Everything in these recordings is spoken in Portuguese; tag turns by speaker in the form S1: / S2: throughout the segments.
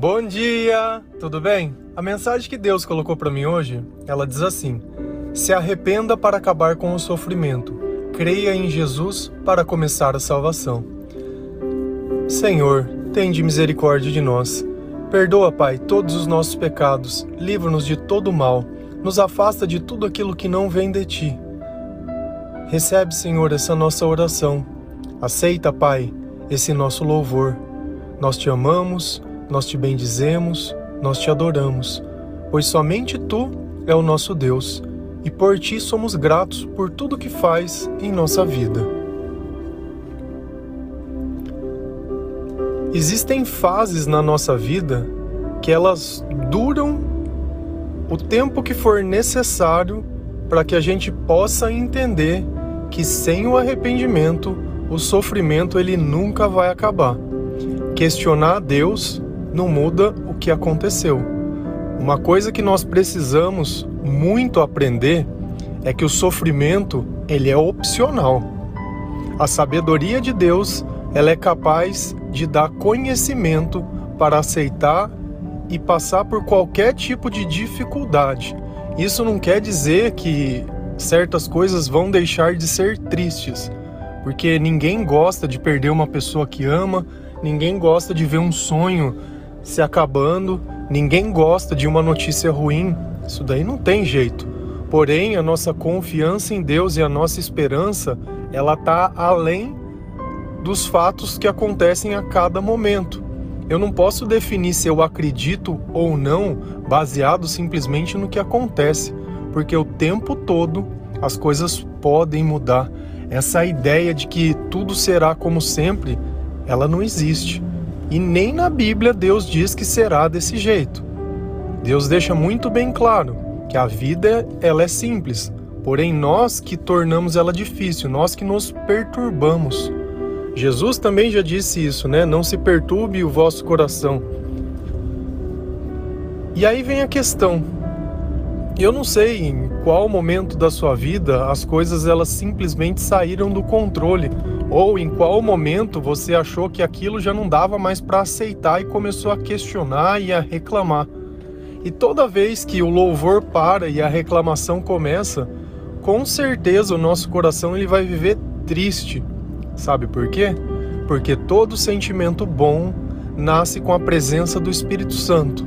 S1: Bom dia, tudo bem? A mensagem que Deus colocou para mim hoje, ela diz assim: Se arrependa para acabar com o sofrimento. Creia em Jesus para começar a salvação. Senhor, tende misericórdia de nós. Perdoa, Pai, todos os nossos pecados. Livra-nos de todo mal. Nos afasta de tudo aquilo que não vem de ti. Recebe, Senhor, essa nossa oração. Aceita, Pai, esse nosso louvor. Nós te amamos nós te bendizemos, nós te adoramos, pois somente tu é o nosso Deus e por ti somos gratos por tudo que faz em nossa vida. Existem fases na nossa vida que elas duram o tempo que for necessário para que a gente possa entender que sem o arrependimento o sofrimento ele nunca vai acabar. Questionar a Deus não muda o que aconteceu. Uma coisa que nós precisamos muito aprender é que o sofrimento ele é opcional. A sabedoria de Deus ela é capaz de dar conhecimento para aceitar e passar por qualquer tipo de dificuldade. Isso não quer dizer que certas coisas vão deixar de ser tristes, porque ninguém gosta de perder uma pessoa que ama, ninguém gosta de ver um sonho se acabando. Ninguém gosta de uma notícia ruim. Isso daí não tem jeito. Porém, a nossa confiança em Deus e a nossa esperança, ela tá além dos fatos que acontecem a cada momento. Eu não posso definir se eu acredito ou não baseado simplesmente no que acontece, porque o tempo todo as coisas podem mudar. Essa ideia de que tudo será como sempre, ela não existe. E nem na Bíblia Deus diz que será desse jeito. Deus deixa muito bem claro que a vida ela é simples, porém nós que tornamos ela difícil, nós que nos perturbamos. Jesus também já disse isso, né? Não se perturbe o vosso coração. E aí vem a questão. Eu não sei em qual momento da sua vida as coisas elas simplesmente saíram do controle ou em qual momento você achou que aquilo já não dava mais para aceitar e começou a questionar e a reclamar. E toda vez que o louvor para e a reclamação começa, com certeza o nosso coração ele vai viver triste. Sabe por quê? Porque todo sentimento bom nasce com a presença do Espírito Santo.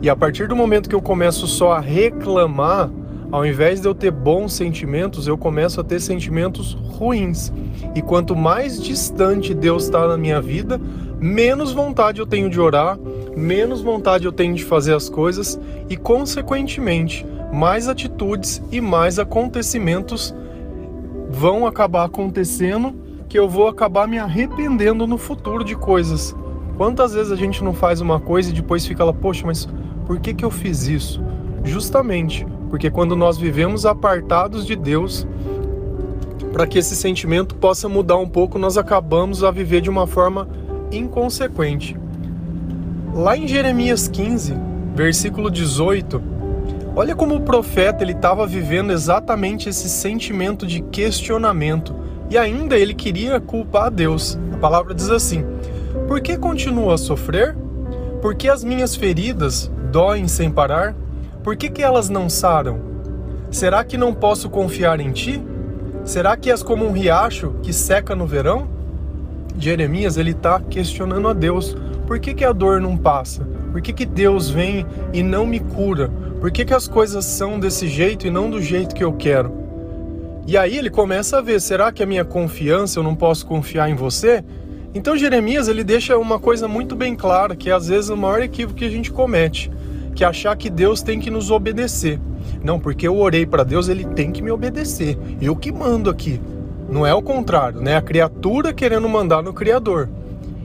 S1: E a partir do momento que eu começo só a reclamar, ao invés de eu ter bons sentimentos, eu começo a ter sentimentos ruins. E quanto mais distante Deus está na minha vida, menos vontade eu tenho de orar, menos vontade eu tenho de fazer as coisas e, consequentemente, mais atitudes e mais acontecimentos vão acabar acontecendo que eu vou acabar me arrependendo no futuro de coisas. Quantas vezes a gente não faz uma coisa e depois fica lá, poxa, mas por que, que eu fiz isso? Justamente porque quando nós vivemos apartados de Deus, para que esse sentimento possa mudar um pouco, nós acabamos a viver de uma forma inconsequente. Lá em Jeremias 15, versículo 18, olha como o profeta ele estava vivendo exatamente esse sentimento de questionamento e ainda ele queria culpar a Deus. A palavra diz assim: Por que continuo a sofrer? Por que as minhas feridas doem sem parar? Por que, que elas não saram? Será que não posso confiar em ti? Será que és como um riacho que seca no verão? Jeremias ele está questionando a Deus. Por que, que a dor não passa? Por que, que Deus vem e não me cura? Por que, que as coisas são desse jeito e não do jeito que eu quero? E aí ele começa a ver, será que a minha confiança eu não posso confiar em você? Então Jeremias ele deixa uma coisa muito bem clara, que é às vezes o maior equívoco que a gente comete, que achar que Deus tem que nos obedecer. Não, porque eu orei para Deus, ele tem que me obedecer. Eu que mando aqui. Não é o contrário, né? A criatura querendo mandar no Criador.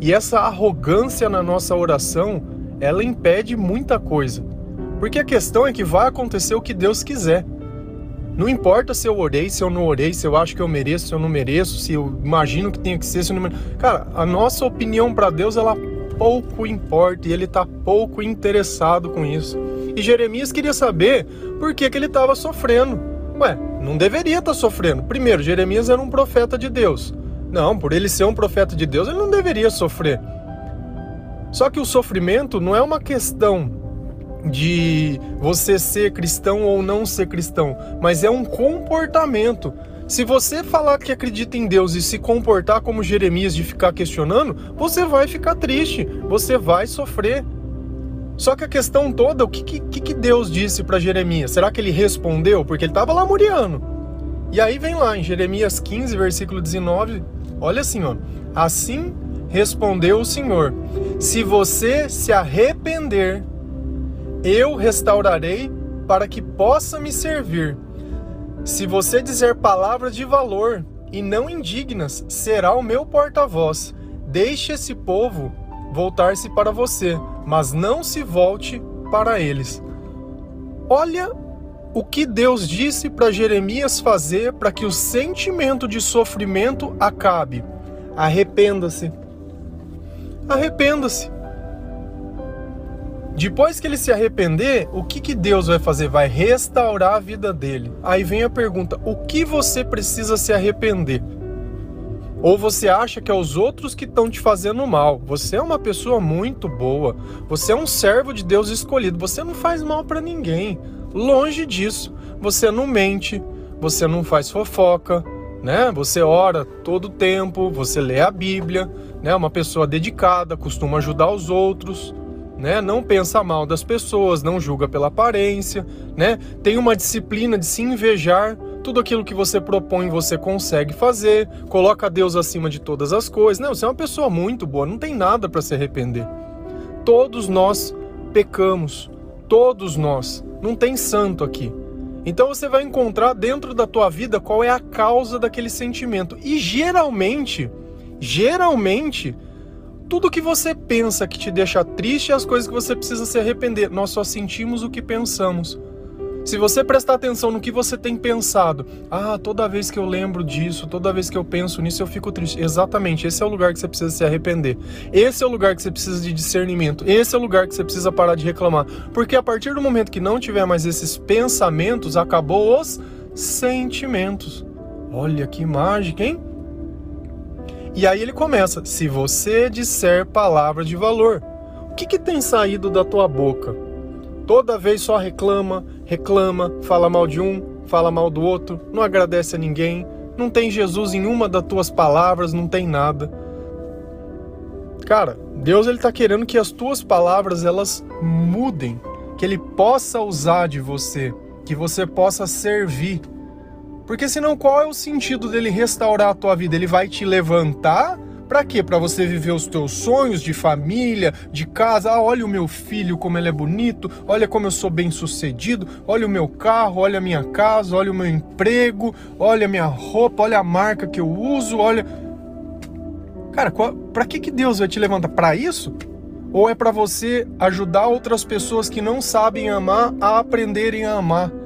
S1: E essa arrogância na nossa oração, ela impede muita coisa. Porque a questão é que vai acontecer o que Deus quiser. Não importa se eu orei, se eu não orei, se eu acho que eu mereço, se eu não mereço, se eu imagino que tenha que ser, se eu não Cara, a nossa opinião para Deus, ela pouco importa e ele está pouco interessado com isso. E Jeremias queria saber por que, que ele estava sofrendo. Ué, não deveria estar tá sofrendo. Primeiro, Jeremias era um profeta de Deus. Não, por ele ser um profeta de Deus, ele não deveria sofrer. Só que o sofrimento não é uma questão de você ser cristão ou não ser cristão, mas é um comportamento. Se você falar que acredita em Deus e se comportar como Jeremias de ficar questionando, você vai ficar triste, você vai sofrer. Só que a questão toda, o que, que, que Deus disse para Jeremias? Será que ele respondeu? Porque ele estava lá muriando. E aí vem lá em Jeremias 15, versículo 19, olha assim, ó. Assim respondeu o Senhor: Se você se arrepender, eu restaurarei para que possa me servir. Se você dizer palavras de valor e não indignas, será o meu porta-voz. Deixe esse povo voltar-se para você, mas não se volte para eles. Olha o que Deus disse para Jeremias fazer para que o sentimento de sofrimento acabe. Arrependa-se. Arrependa-se. Depois que ele se arrepender, o que, que Deus vai fazer? Vai restaurar a vida dele. Aí vem a pergunta: o que você precisa se arrepender? Ou você acha que é os outros que estão te fazendo mal? Você é uma pessoa muito boa. Você é um servo de Deus escolhido. Você não faz mal para ninguém. Longe disso. Você não mente. Você não faz fofoca né? Você ora todo tempo, você lê a Bíblia, né? Uma pessoa dedicada, costuma ajudar os outros, né? Não pensa mal das pessoas, não julga pela aparência, né? Tem uma disciplina de se invejar, tudo aquilo que você propõe você consegue fazer, coloca Deus acima de todas as coisas. Não, você é uma pessoa muito boa, não tem nada para se arrepender. Todos nós pecamos, todos nós. Não tem santo aqui. Então você vai encontrar dentro da tua vida qual é a causa daquele sentimento. E geralmente, geralmente, tudo que você pensa que te deixa triste é as coisas que você precisa se arrepender. Nós só sentimos o que pensamos. Se você prestar atenção no que você tem pensado, ah, toda vez que eu lembro disso, toda vez que eu penso nisso, eu fico triste. Exatamente, esse é o lugar que você precisa se arrepender. Esse é o lugar que você precisa de discernimento. Esse é o lugar que você precisa parar de reclamar. Porque a partir do momento que não tiver mais esses pensamentos, acabou os sentimentos. Olha que mágica, hein? E aí ele começa: se você disser palavra de valor, o que, que tem saído da tua boca? Toda vez só reclama, reclama, fala mal de um, fala mal do outro, não agradece a ninguém, não tem Jesus em uma das tuas palavras, não tem nada. Cara, Deus ele tá querendo que as tuas palavras elas mudem, que ele possa usar de você, que você possa servir. Porque senão qual é o sentido dele restaurar a tua vida? Ele vai te levantar para quê? Para você viver os teus sonhos de família, de casa. Ah, olha o meu filho como ele é bonito, olha como eu sou bem-sucedido, olha o meu carro, olha a minha casa, olha o meu emprego, olha a minha roupa, olha a marca que eu uso, olha Cara, para que que Deus vai te levantar para isso? Ou é para você ajudar outras pessoas que não sabem amar a aprenderem a amar?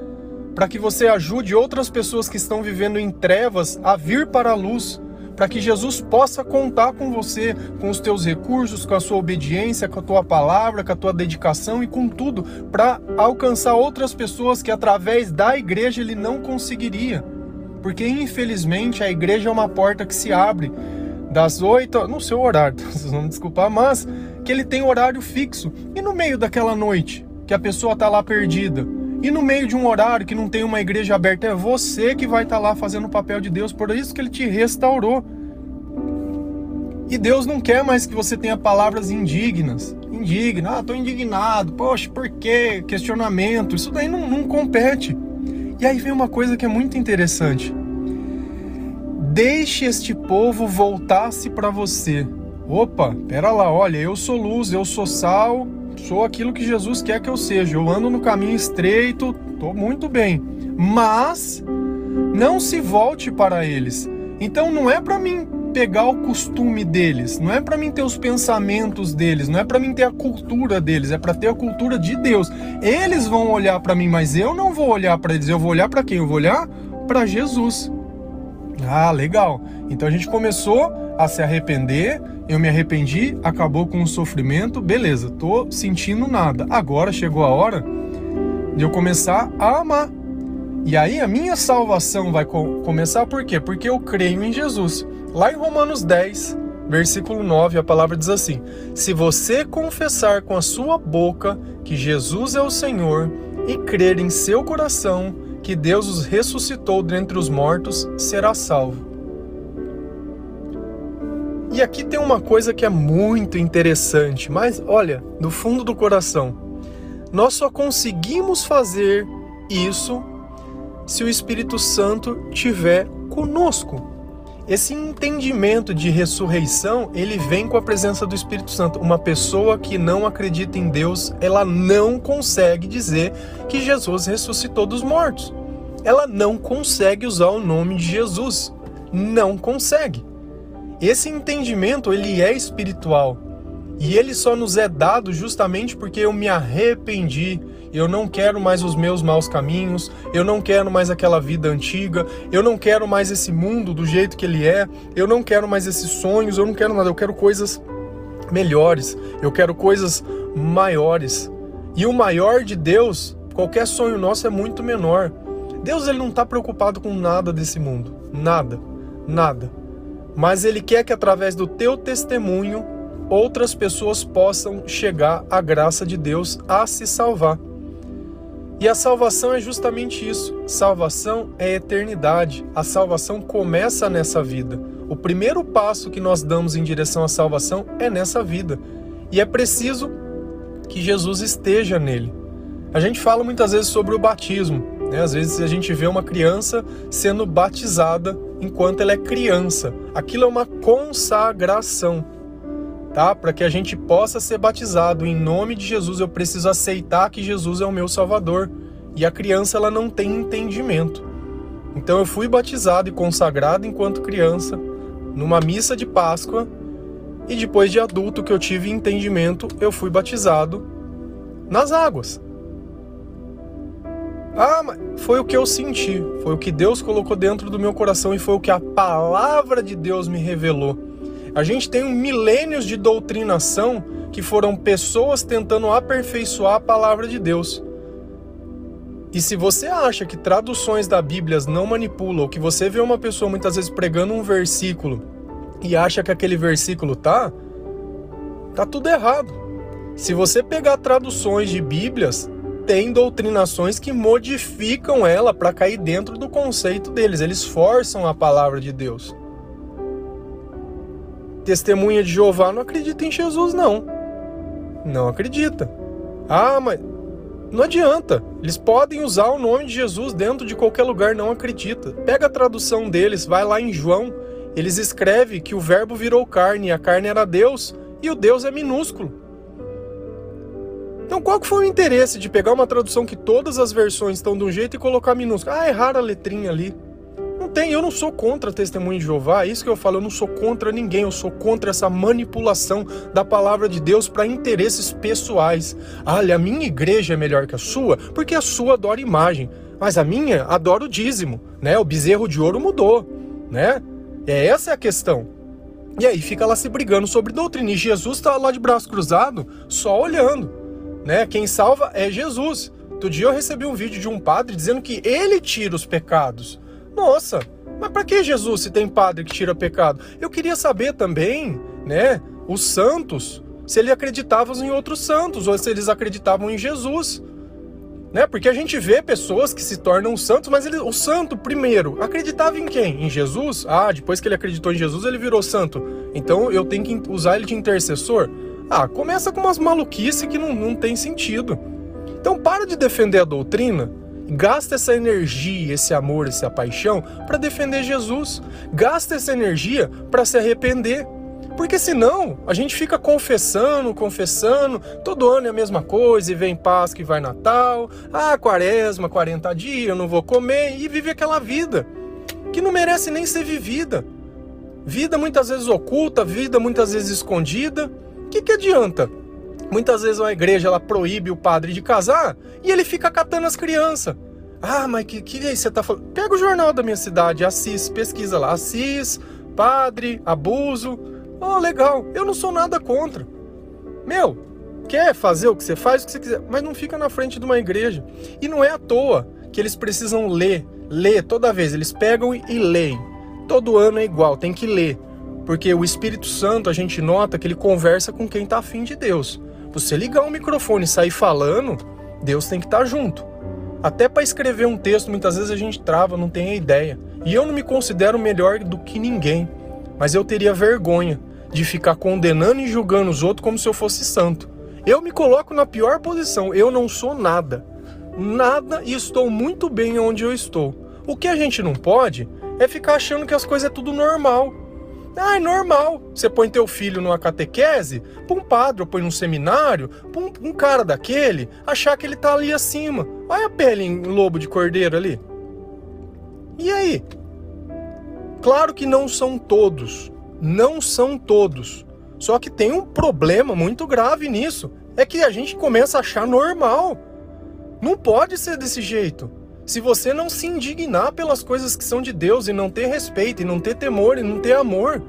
S1: Para que você ajude outras pessoas que estão vivendo em trevas a vir para a luz? para que Jesus possa contar com você, com os teus recursos, com a sua obediência, com a tua palavra, com a tua dedicação e com tudo, para alcançar outras pessoas que através da igreja ele não conseguiria. Porque infelizmente a igreja é uma porta que se abre das oito, no seu horário, vocês vão me desculpar, mas que ele tem horário fixo. E no meio daquela noite, que a pessoa está lá perdida, e no meio de um horário que não tem uma igreja aberta, é você que vai estar tá lá fazendo o papel de Deus, por isso que ele te restaurou. E Deus não quer mais que você tenha palavras indignas. Indigna, ah, tô indignado, poxa, por quê? Questionamento, isso daí não, não compete. E aí vem uma coisa que é muito interessante. Deixe este povo voltar-se para você. Opa, pera lá, olha, eu sou luz, eu sou sal, sou aquilo que Jesus quer que eu seja. Eu ando no caminho estreito, tô muito bem. Mas não se volte para eles. Então não é para mim pegar o costume deles, não é para mim ter os pensamentos deles, não é para mim ter a cultura deles, é para ter a cultura de Deus. Eles vão olhar para mim, mas eu não vou olhar para eles. Eu vou olhar para quem? Eu vou olhar para Jesus. Ah, legal. Então a gente começou a se arrepender, eu me arrependi, acabou com o sofrimento, beleza, tô sentindo nada. Agora chegou a hora de eu começar a amar. E aí a minha salvação vai co começar por quê? Porque eu creio em Jesus. Lá em Romanos 10, versículo 9, a palavra diz assim: Se você confessar com a sua boca que Jesus é o Senhor e crer em seu coração que Deus os ressuscitou dentre os mortos, será salvo. E aqui tem uma coisa que é muito interessante, mas olha, do fundo do coração, nós só conseguimos fazer isso se o Espírito Santo tiver conosco. Esse entendimento de ressurreição, ele vem com a presença do Espírito Santo. Uma pessoa que não acredita em Deus, ela não consegue dizer que Jesus ressuscitou dos mortos. Ela não consegue usar o nome de Jesus. Não consegue. Esse entendimento, ele é espiritual. E ele só nos é dado justamente porque eu me arrependi eu não quero mais os meus maus caminhos, eu não quero mais aquela vida antiga, eu não quero mais esse mundo do jeito que ele é, eu não quero mais esses sonhos, eu não quero nada, eu quero coisas melhores, eu quero coisas maiores. E o maior de Deus, qualquer sonho nosso é muito menor. Deus ele não está preocupado com nada desse mundo, nada, nada. Mas ele quer que através do teu testemunho outras pessoas possam chegar à graça de Deus a se salvar. E a salvação é justamente isso. Salvação é eternidade. A salvação começa nessa vida. O primeiro passo que nós damos em direção à salvação é nessa vida. E é preciso que Jesus esteja nele. A gente fala muitas vezes sobre o batismo. Né? Às vezes a gente vê uma criança sendo batizada enquanto ela é criança. Aquilo é uma consagração tá? Para que a gente possa ser batizado em nome de Jesus, eu preciso aceitar que Jesus é o meu Salvador. E a criança ela não tem entendimento. Então eu fui batizado e consagrado enquanto criança numa missa de Páscoa e depois de adulto que eu tive entendimento, eu fui batizado nas águas. Ah, mas foi o que eu senti, foi o que Deus colocou dentro do meu coração e foi o que a palavra de Deus me revelou. A gente tem um milênios de doutrinação que foram pessoas tentando aperfeiçoar a palavra de Deus. E se você acha que traduções da Bíblia não manipulam, ou que você vê uma pessoa muitas vezes pregando um versículo e acha que aquele versículo tá, tá tudo errado. Se você pegar traduções de Bíblias, tem doutrinações que modificam ela para cair dentro do conceito deles, eles forçam a palavra de Deus testemunha de Jeová não acredita em Jesus, não. Não acredita. Ah, mas não adianta. Eles podem usar o nome de Jesus dentro de qualquer lugar, não acredita. Pega a tradução deles, vai lá em João, eles escrevem que o verbo virou carne, e a carne era Deus, e o Deus é minúsculo. Então qual que foi o interesse de pegar uma tradução que todas as versões estão de um jeito e colocar minúsculo? Ah, errar a letrinha ali. Tem, eu não sou contra testemunho de Jeová, é isso que eu falo, eu não sou contra ninguém, eu sou contra essa manipulação da palavra de Deus para interesses pessoais. Olha, a minha igreja é melhor que a sua, porque a sua adora imagem, mas a minha adora o dízimo, né? O bezerro de ouro mudou, né? É essa é a questão. E aí fica lá se brigando sobre doutrina. E Jesus está lá de braço cruzado, só olhando, né? Quem salva é Jesus. Outro dia eu recebi um vídeo de um padre dizendo que ele tira os pecados. Nossa, mas para que Jesus se tem padre que tira pecado? Eu queria saber também, né, os santos, se eles acreditavam em outros santos ou se eles acreditavam em Jesus. Né? Porque a gente vê pessoas que se tornam santos, mas ele, o santo primeiro acreditava em quem? Em Jesus? Ah, depois que ele acreditou em Jesus, ele virou santo. Então eu tenho que usar ele de intercessor? Ah, começa com umas maluquices que não, não tem sentido. Então para de defender a doutrina Gasta essa energia, esse amor, essa paixão para defender Jesus. Gasta essa energia para se arrepender. Porque senão a gente fica confessando, confessando, todo ano é a mesma coisa, e vem Páscoa e vai Natal, ah, quaresma, 40 dias, eu não vou comer, e vive aquela vida que não merece nem ser vivida. Vida muitas vezes oculta, vida muitas vezes escondida. O que, que adianta? Muitas vezes a igreja ela proíbe o padre de casar e ele fica catando as crianças. Ah, mas que que é isso você tá falando? Pega o jornal da minha cidade, Assis, pesquisa lá, Assis, padre, abuso. Oh, legal. Eu não sou nada contra. Meu, quer fazer o que você faz, o que você quiser, mas não fica na frente de uma igreja. E não é à toa que eles precisam ler, ler toda vez. Eles pegam e leem. Todo ano é igual, tem que ler. Porque o Espírito Santo, a gente nota que ele conversa com quem está afim de Deus. Você ligar um microfone e sair falando, Deus tem que estar tá junto. Até para escrever um texto, muitas vezes a gente trava, não tem a ideia. E eu não me considero melhor do que ninguém, mas eu teria vergonha de ficar condenando e julgando os outros como se eu fosse santo. Eu me coloco na pior posição, eu não sou nada. Nada e estou muito bem onde eu estou. O que a gente não pode é ficar achando que as coisas é tudo normal. Ah, é normal. Você põe teu filho numa catequese, pra um padre, põe num seminário, pra um, um cara daquele, achar que ele tá ali acima. Olha a pele em lobo de cordeiro ali. E aí? Claro que não são todos. Não são todos. Só que tem um problema muito grave nisso. É que a gente começa a achar normal. Não pode ser desse jeito. Se você não se indignar pelas coisas que são de Deus e não ter respeito, e não ter temor, e não ter amor.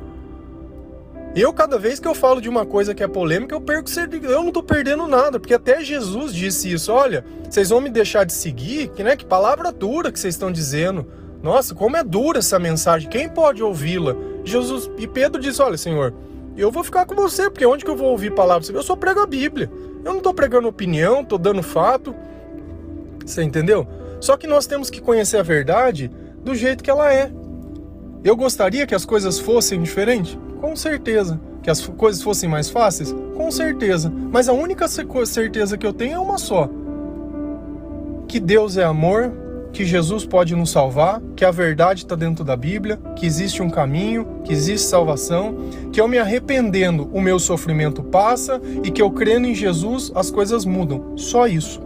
S1: Eu, cada vez que eu falo de uma coisa que é polêmica, eu perco Eu não tô perdendo nada, porque até Jesus disse isso. Olha, vocês vão me deixar de seguir? Que, né, que palavra dura que vocês estão dizendo. Nossa, como é dura essa mensagem. Quem pode ouvi-la? Jesus e Pedro disse: Olha, Senhor, eu vou ficar com você, porque onde que eu vou ouvir palavras? Eu só prego a Bíblia. Eu não estou pregando opinião, estou dando fato. Você entendeu? Só que nós temos que conhecer a verdade do jeito que ela é. Eu gostaria que as coisas fossem diferentes? Com certeza. Que as coisas fossem mais fáceis? Com certeza. Mas a única certeza que eu tenho é uma só: que Deus é amor, que Jesus pode nos salvar, que a verdade está dentro da Bíblia, que existe um caminho, que existe salvação, que eu me arrependendo o meu sofrimento passa e que eu crendo em Jesus as coisas mudam. Só isso.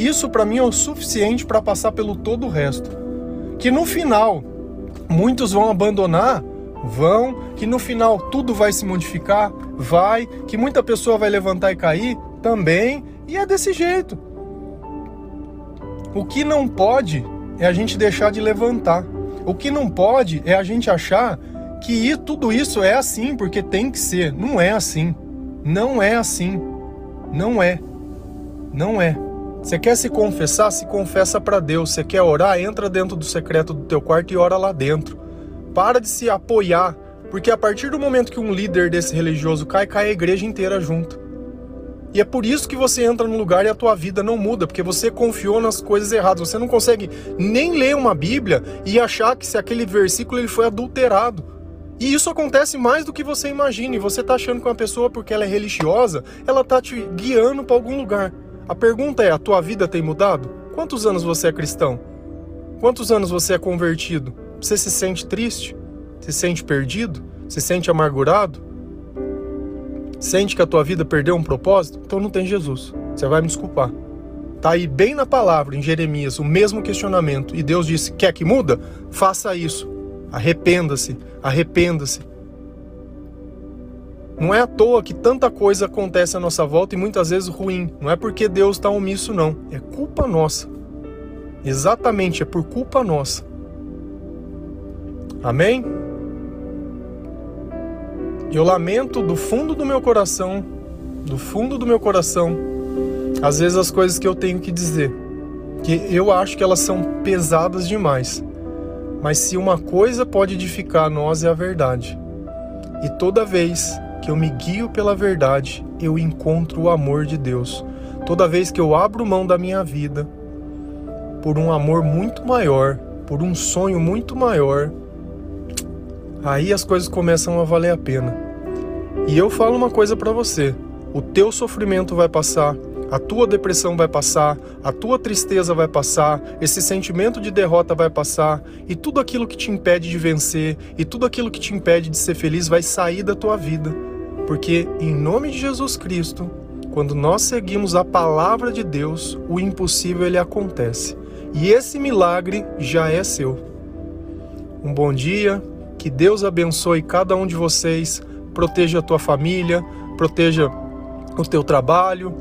S1: Isso para mim é o suficiente para passar pelo todo o resto. Que no final muitos vão abandonar, vão, que no final tudo vai se modificar, vai, que muita pessoa vai levantar e cair também, e é desse jeito. O que não pode é a gente deixar de levantar. O que não pode é a gente achar que tudo isso é assim porque tem que ser. Não é assim. Não é assim. Não é. Não é. Você quer se confessar? Se confessa para Deus. Você quer orar? Entra dentro do secreto do teu quarto e ora lá dentro. Para de se apoiar, porque a partir do momento que um líder desse religioso cai, cai a igreja inteira junto. E é por isso que você entra no lugar e a tua vida não muda, porque você confiou nas coisas erradas. Você não consegue nem ler uma Bíblia e achar que se aquele versículo ele foi adulterado. E isso acontece mais do que você imagina. E você está achando que uma pessoa, porque ela é religiosa, ela está te guiando para algum lugar. A pergunta é: a tua vida tem mudado? Quantos anos você é cristão? Quantos anos você é convertido? Você se sente triste? Se sente perdido? Se sente amargurado? Sente que a tua vida perdeu um propósito? Então não tem Jesus. Você vai me desculpar. Tá aí bem na palavra, em Jeremias, o mesmo questionamento. E Deus disse: quer que muda? Faça isso. Arrependa-se, arrependa-se. Não é à toa que tanta coisa acontece à nossa volta e muitas vezes ruim. Não é porque Deus está omisso, não. É culpa nossa. Exatamente, é por culpa nossa. Amém? Eu lamento do fundo do meu coração, do fundo do meu coração, às vezes as coisas que eu tenho que dizer, que eu acho que elas são pesadas demais. Mas se uma coisa pode edificar nós é a verdade. E toda vez que eu me guio pela verdade, eu encontro o amor de Deus. Toda vez que eu abro mão da minha vida por um amor muito maior, por um sonho muito maior, aí as coisas começam a valer a pena. E eu falo uma coisa para você: o teu sofrimento vai passar, a tua depressão vai passar, a tua tristeza vai passar, esse sentimento de derrota vai passar, e tudo aquilo que te impede de vencer, e tudo aquilo que te impede de ser feliz vai sair da tua vida. Porque em nome de Jesus Cristo, quando nós seguimos a palavra de Deus, o impossível ele acontece. E esse milagre já é seu. Um bom dia, que Deus abençoe cada um de vocês, proteja a tua família, proteja o teu trabalho,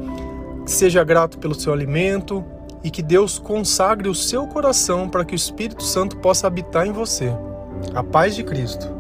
S1: seja grato pelo seu alimento e que Deus consagre o seu coração para que o Espírito Santo possa habitar em você. A paz de Cristo.